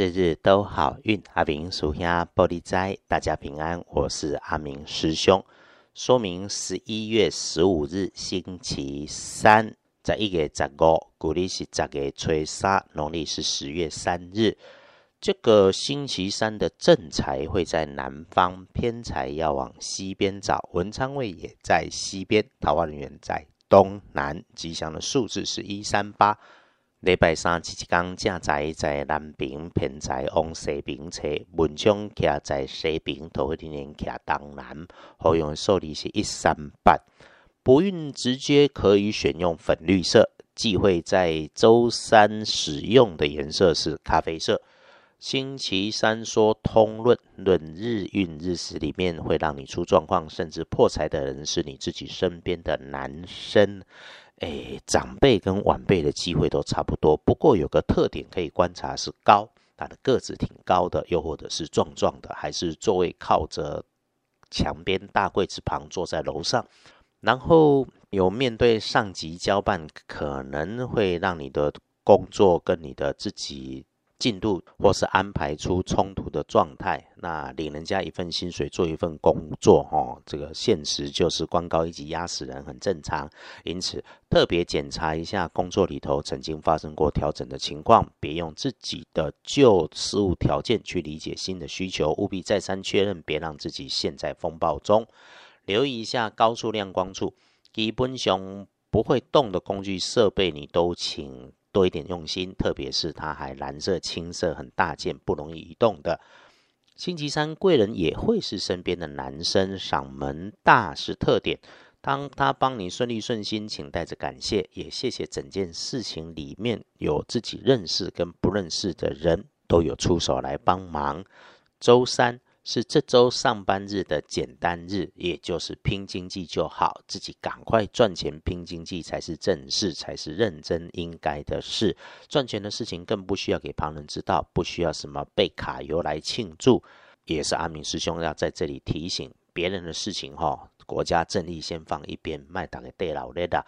日日都好运，阿明属下玻璃斋，大家平安。我是阿明师兄。说明十一月十五日星期三，在一月十五，古历是十月初三，农历是十月三日。这个星期三的正财会在南方，偏财要往西边找。文昌位也在西边，桃花人员在东南。吉祥的数字是一三八。礼拜三七七天正在在南边，偏在往西边车，文昌徛在西边，桃花人员徛东南。好用的数字是一三八。不运直接可以选用粉绿色，忌讳在周三使用的颜色是咖啡色。星期三说通论论日运日时里面会让你出状况，甚至破财的人是你自己身边的男生。诶，长辈跟晚辈的机会都差不多，不过有个特点可以观察是高，他的个子挺高的，又或者是壮壮的，还是座位靠着墙边大柜子旁坐在楼上，然后有面对上级交办，可能会让你的工作跟你的自己。进度或是安排出冲突的状态，那领人家一份薪水做一份工作，哦，这个现实就是官高一级压死人，很正常。因此，特别检查一下工作里头曾经发生过调整的情况，别用自己的旧事物条件去理解新的需求，务必再三确认，别让自己陷在风暴中。留意一下高处亮光处，基本上不会动的工具设备，你都请。多一点用心，特别是它还蓝色、青色，很大件，不容易移动的。星期三贵人也会是身边的男生，嗓门大是特点。当他帮你顺利顺心，请带着感谢，也谢谢整件事情里面有自己认识跟不认识的人都有出手来帮忙。周三。是这周上班日的简单日，也就是拼经济就好，自己赶快赚钱拼经济才是正事，才是认真应该的事。赚钱的事情更不需要给旁人知道，不需要什么被卡油来庆祝。也是阿明师兄要在这里提醒别人的事情哈，国家正义先放一边，卖打给对老的。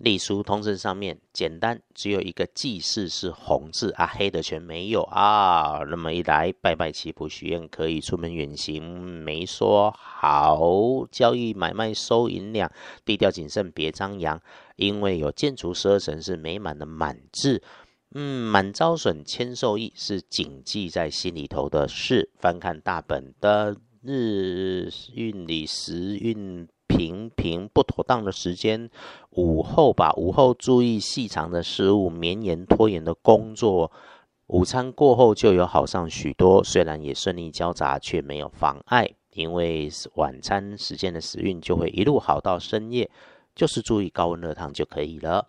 隶书通证上面简单，只有一个祭祀是红字啊，黑的全没有啊。那么一来拜拜祈福许愿可以出门远行，没说好交易买卖收银两，低调谨慎别张扬，因为有建筑十二神是美满的满字，嗯，满招损谦受益是谨记在心里头的事。翻看大本的日运里时运。平平不妥当的时间，午后吧，午后注意细长的事物，绵延拖延的工作。午餐过后就有好上许多，虽然也顺利交杂，却没有妨碍，因为晚餐时间的时运就会一路好到深夜，就是注意高温热烫就可以了。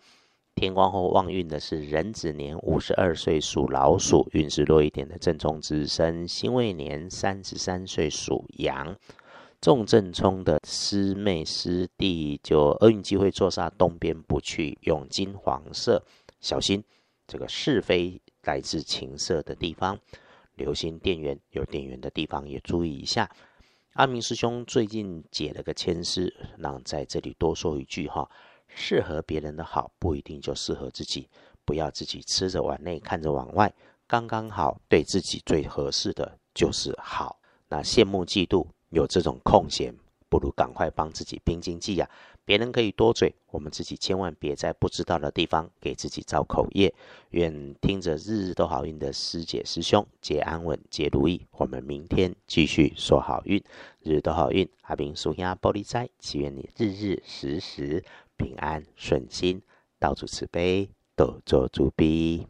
天光后旺运的是壬子年五十二岁属老鼠，运势弱一点的正冲之身辛未年三十三岁属羊。重正冲的师妹师弟就厄运机会坐煞东边不去，用金黄色，小心这个是非来自情色的地方，留心电源有电源的地方也注意一下。阿明师兄最近解了个签诗，让在这里多说一句哈，适合别人的好不一定就适合自己，不要自己吃着碗内看着碗外，刚刚好对自己最合适的就是好。那羡慕嫉妒。有这种空闲，不如赶快帮自己拼经济呀！别人可以多嘴，我们自己千万别在不知道的地方给自己造口业。愿听着日日都好运的师姐师兄皆安稳，皆如意。我们明天继续说好运，日日都好运。阿兵属鸭玻璃斋，祈愿你日日时时平安顺心，到处慈悲，多做主逼。